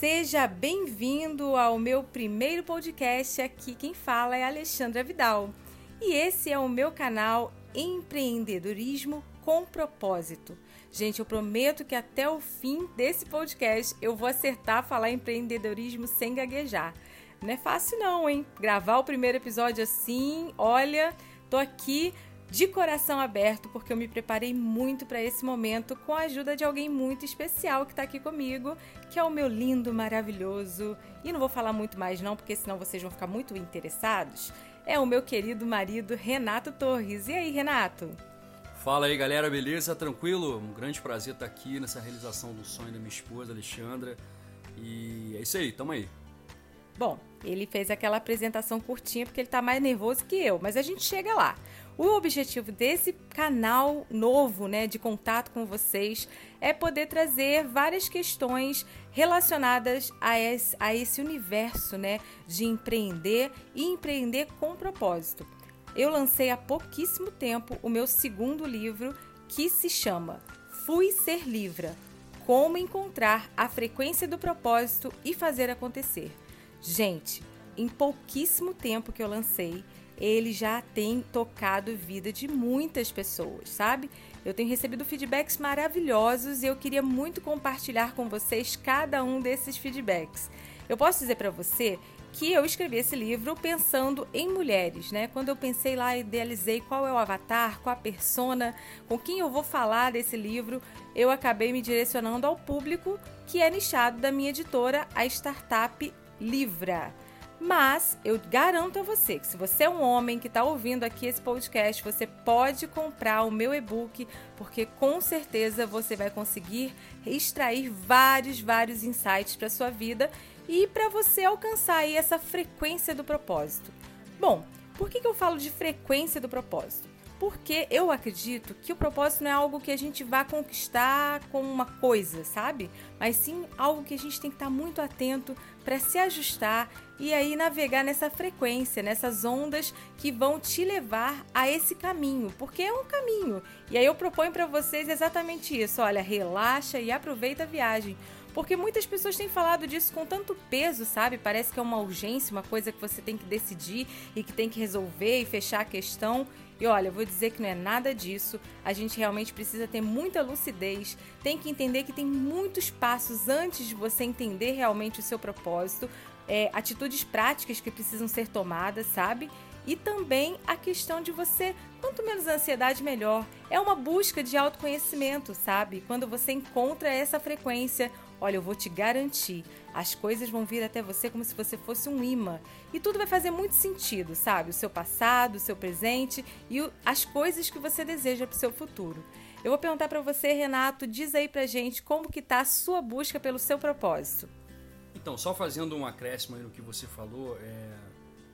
Seja bem-vindo ao meu primeiro podcast. Aqui quem fala é Alexandra Vidal. E esse é o meu canal Empreendedorismo com Propósito. Gente, eu prometo que até o fim desse podcast eu vou acertar falar empreendedorismo sem gaguejar. Não é fácil não, hein? Gravar o primeiro episódio assim, olha, tô aqui de coração aberto, porque eu me preparei muito para esse momento com a ajuda de alguém muito especial que está aqui comigo, que é o meu lindo, maravilhoso, e não vou falar muito mais não, porque senão vocês vão ficar muito interessados, é o meu querido marido Renato Torres. E aí, Renato? Fala aí, galera, beleza? Tranquilo? Um grande prazer estar aqui nessa realização do sonho da minha esposa, Alexandra. E é isso aí, tamo aí. Bom, ele fez aquela apresentação curtinha porque ele tá mais nervoso que eu, mas a gente chega lá. O objetivo desse canal novo, né, de contato com vocês, é poder trazer várias questões relacionadas a esse, a esse universo, né, de empreender e empreender com propósito. Eu lancei há pouquíssimo tempo o meu segundo livro, que se chama Fui Ser Livra: Como encontrar a frequência do propósito e fazer acontecer. Gente, em pouquíssimo tempo que eu lancei, ele já tem tocado vida de muitas pessoas, sabe? Eu tenho recebido feedbacks maravilhosos e eu queria muito compartilhar com vocês cada um desses feedbacks. Eu posso dizer para você que eu escrevi esse livro pensando em mulheres, né? Quando eu pensei lá, idealizei qual é o avatar, qual a persona, com quem eu vou falar desse livro, eu acabei me direcionando ao público que é nichado da minha editora, a startup Livra. Mas eu garanto a você que se você é um homem que está ouvindo aqui esse podcast, você pode comprar o meu e-book, porque com certeza você vai conseguir extrair vários, vários insights para sua vida e para você alcançar aí essa frequência do propósito. Bom, por que, que eu falo de frequência do propósito? Porque eu acredito que o propósito não é algo que a gente vá conquistar com uma coisa, sabe? Mas sim algo que a gente tem que estar muito atento para se ajustar e aí navegar nessa frequência, nessas ondas que vão te levar a esse caminho, porque é um caminho. E aí eu proponho para vocês exatamente isso. Olha, relaxa e aproveita a viagem. Porque muitas pessoas têm falado disso com tanto peso, sabe? Parece que é uma urgência, uma coisa que você tem que decidir e que tem que resolver e fechar a questão. E olha, vou dizer que não é nada disso. A gente realmente precisa ter muita lucidez, tem que entender que tem muitos passos antes de você entender realmente o seu propósito, é, atitudes práticas que precisam ser tomadas, sabe? E também a questão de você, quanto menos ansiedade, melhor. É uma busca de autoconhecimento, sabe? Quando você encontra essa frequência, Olha, eu vou te garantir, as coisas vão vir até você como se você fosse um imã. E tudo vai fazer muito sentido, sabe? O seu passado, o seu presente e o, as coisas que você deseja para o seu futuro. Eu vou perguntar para você, Renato, diz aí pra gente como que tá a sua busca pelo seu propósito. Então, só fazendo um acréscimo aí no que você falou, é...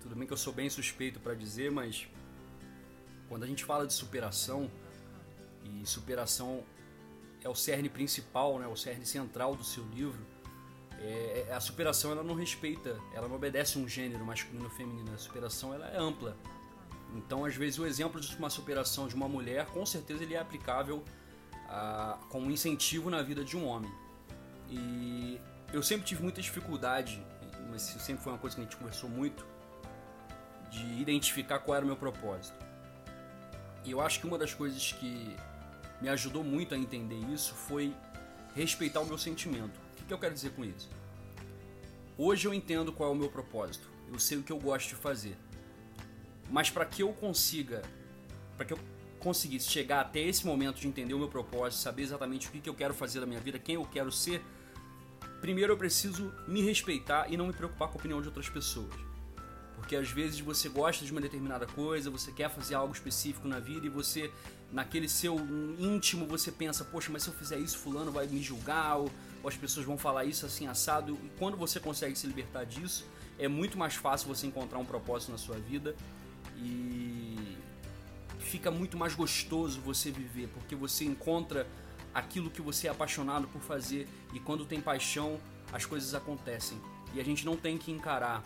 tudo bem que eu sou bem suspeito para dizer, mas quando a gente fala de superação, e superação é o cerne principal, né, o cerne central do seu livro. É, é, a superação ela não respeita, ela não obedece um gênero masculino ou feminino. A superação ela é ampla. Então, às vezes, o exemplo de uma superação de uma mulher, com certeza, ele é aplicável a, como incentivo na vida de um homem. E eu sempre tive muita dificuldade, mas sempre foi uma coisa que a gente conversou muito, de identificar qual era o meu propósito. E eu acho que uma das coisas que me ajudou muito a entender isso foi respeitar o meu sentimento. O que eu quero dizer com isso? Hoje eu entendo qual é o meu propósito, eu sei o que eu gosto de fazer. Mas para que eu consiga, para que eu conseguisse chegar até esse momento de entender o meu propósito, saber exatamente o que eu quero fazer da minha vida, quem eu quero ser, primeiro eu preciso me respeitar e não me preocupar com a opinião de outras pessoas. Porque às vezes você gosta de uma determinada coisa, você quer fazer algo específico na vida e você naquele seu íntimo você pensa, poxa, mas se eu fizer isso, fulano vai me julgar, ou, ou, as pessoas vão falar isso assim assado. E quando você consegue se libertar disso, é muito mais fácil você encontrar um propósito na sua vida e fica muito mais gostoso você viver, porque você encontra aquilo que você é apaixonado por fazer e quando tem paixão, as coisas acontecem. E a gente não tem que encarar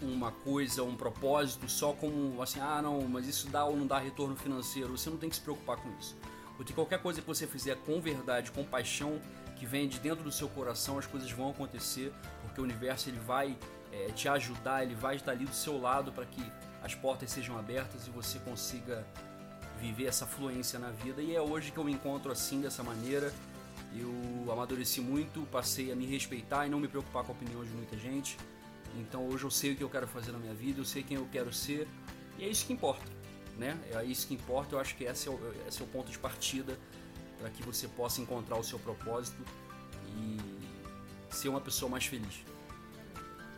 uma coisa, um propósito só como assim, ah não, mas isso dá ou não dá retorno financeiro. Você não tem que se preocupar com isso. Porque qualquer coisa que você fizer com verdade, com paixão, que vem de dentro do seu coração, as coisas vão acontecer, porque o universo ele vai é, te ajudar, ele vai estar ali do seu lado para que as portas sejam abertas e você consiga viver essa fluência na vida. E é hoje que eu me encontro assim, dessa maneira. Eu amadureci muito, passei a me respeitar e não me preocupar com a opinião de muita gente. Então hoje eu sei o que eu quero fazer na minha vida, eu sei quem eu quero ser e é isso que importa, né? É isso que importa. Eu acho que esse é o, esse é o ponto de partida para que você possa encontrar o seu propósito e ser uma pessoa mais feliz.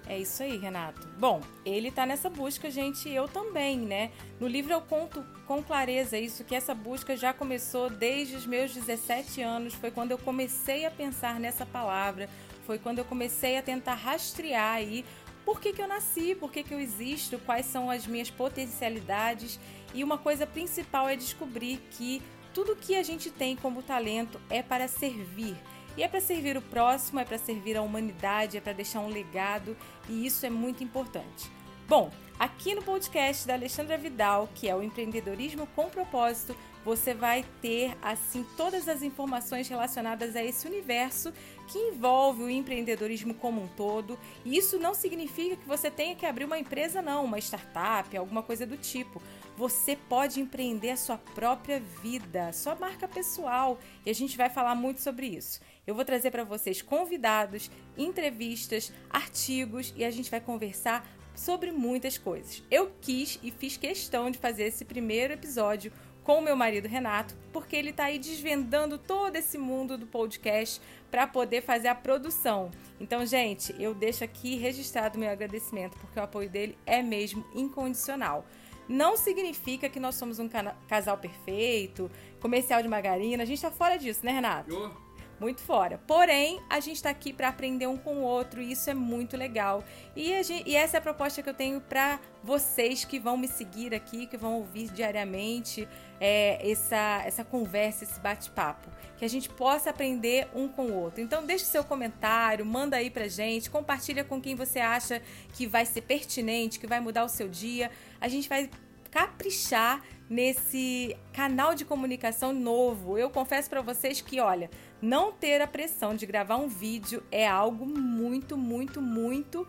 É isso aí, Renato. Bom, ele tá nessa busca, gente, eu também, né? No livro eu conto com clareza isso, que essa busca já começou desde os meus 17 anos, foi quando eu comecei a pensar nessa palavra, foi quando eu comecei a tentar rastrear aí por que, que eu nasci, por que, que eu existo, quais são as minhas potencialidades. E uma coisa principal é descobrir que tudo que a gente tem como talento é para servir. E é para servir o próximo, é para servir a humanidade, é para deixar um legado e isso é muito importante. Bom, aqui no podcast da Alexandra Vidal, que é o empreendedorismo com propósito, você vai ter assim todas as informações relacionadas a esse universo que envolve o empreendedorismo como um todo. E isso não significa que você tenha que abrir uma empresa não, uma startup, alguma coisa do tipo. Você pode empreender a sua própria vida, sua marca pessoal, e a gente vai falar muito sobre isso. Eu vou trazer para vocês convidados, entrevistas, artigos e a gente vai conversar sobre muitas coisas. Eu quis e fiz questão de fazer esse primeiro episódio com o meu marido Renato, porque ele está aí desvendando todo esse mundo do podcast para poder fazer a produção. Então, gente, eu deixo aqui registrado meu agradecimento, porque o apoio dele é mesmo incondicional. Não significa que nós somos um casal perfeito, comercial de margarina, a gente está fora disso, né, Renato? Eu muito fora. Porém, a gente está aqui para aprender um com o outro e isso é muito legal. E, gente, e essa é a proposta que eu tenho para vocês que vão me seguir aqui, que vão ouvir diariamente é, essa, essa conversa, esse bate-papo. Que a gente possa aprender um com o outro. Então, deixe seu comentário, manda aí pra gente, compartilha com quem você acha que vai ser pertinente, que vai mudar o seu dia. A gente vai caprichar nesse canal de comunicação novo. Eu confesso para vocês que, olha, não ter a pressão de gravar um vídeo é algo muito, muito, muito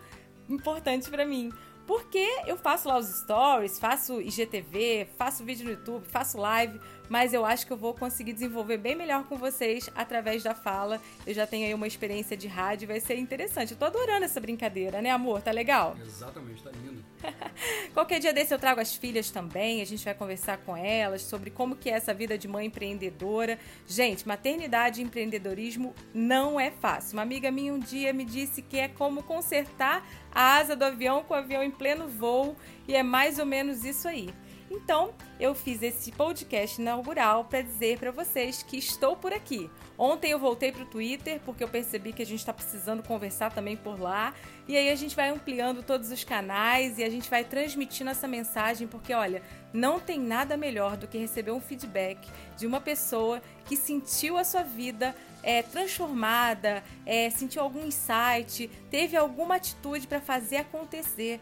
importante para mim. Porque eu faço lá os stories, faço IGTV, faço vídeo no YouTube, faço live, mas eu acho que eu vou conseguir desenvolver bem melhor com vocês através da fala. Eu já tenho aí uma experiência de rádio, vai ser interessante. Eu tô adorando essa brincadeira, né, amor? Tá legal? Exatamente, tá lindo. Qualquer dia desse eu trago as filhas também, a gente vai conversar com elas sobre como que é essa vida de mãe empreendedora. Gente, maternidade e empreendedorismo não é fácil. Uma amiga minha um dia me disse que é como consertar a asa do avião com o avião em pleno voo e é mais ou menos isso aí. Então, eu fiz esse podcast inaugural para dizer para vocês que estou por aqui. Ontem eu voltei para o Twitter porque eu percebi que a gente está precisando conversar também por lá. E aí a gente vai ampliando todos os canais e a gente vai transmitindo essa mensagem porque, olha, não tem nada melhor do que receber um feedback de uma pessoa que sentiu a sua vida é, transformada, é, sentiu algum insight, teve alguma atitude para fazer acontecer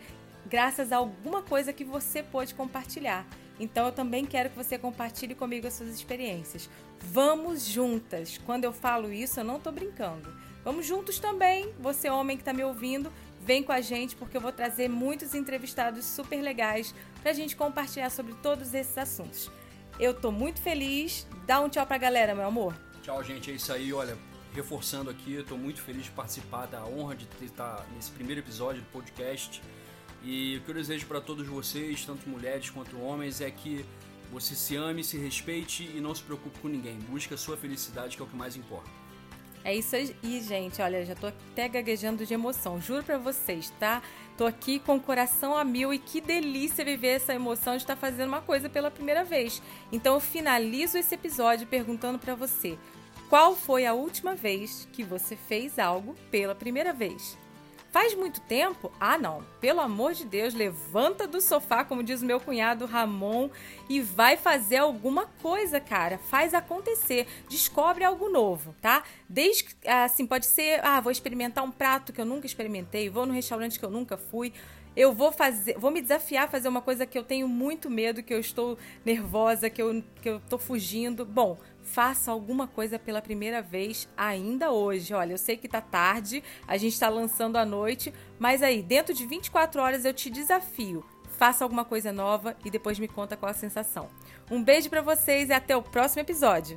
graças a alguma coisa que você pôde compartilhar. Então eu também quero que você compartilhe comigo as suas experiências. Vamos juntas. Quando eu falo isso, eu não estou brincando. Vamos juntos também. Você, homem que está me ouvindo, vem com a gente porque eu vou trazer muitos entrevistados super legais para a gente compartilhar sobre todos esses assuntos. Eu estou muito feliz. Dá um tchau para a galera, meu amor. Tchau, gente. É isso aí. Olha, reforçando aqui, estou muito feliz de participar da honra de estar nesse primeiro episódio do podcast. E o que eu desejo para todos vocês, tanto mulheres quanto homens, é que você se ame, se respeite e não se preocupe com ninguém. Busque a sua felicidade, que é o que mais importa. É isso aí, gente. Olha, já tô até gaguejando de emoção. Juro para vocês, tá? Tô aqui com o coração a mil e que delícia viver essa emoção de estar tá fazendo uma coisa pela primeira vez. Então eu finalizo esse episódio perguntando para você: qual foi a última vez que você fez algo pela primeira vez? Faz muito tempo? Ah, não. Pelo amor de Deus, levanta do sofá, como diz meu cunhado Ramon, e vai fazer alguma coisa, cara. Faz acontecer. Descobre algo novo, tá? Desde assim, pode ser, ah, vou experimentar um prato que eu nunca experimentei, vou no restaurante que eu nunca fui eu vou fazer, vou me desafiar a fazer uma coisa que eu tenho muito medo, que eu estou nervosa, que eu, que eu tô fugindo. Bom, faça alguma coisa pela primeira vez ainda hoje. Olha, eu sei que tá tarde, a gente está lançando à noite, mas aí, dentro de 24 horas eu te desafio. Faça alguma coisa nova e depois me conta qual a sensação. Um beijo para vocês e até o próximo episódio.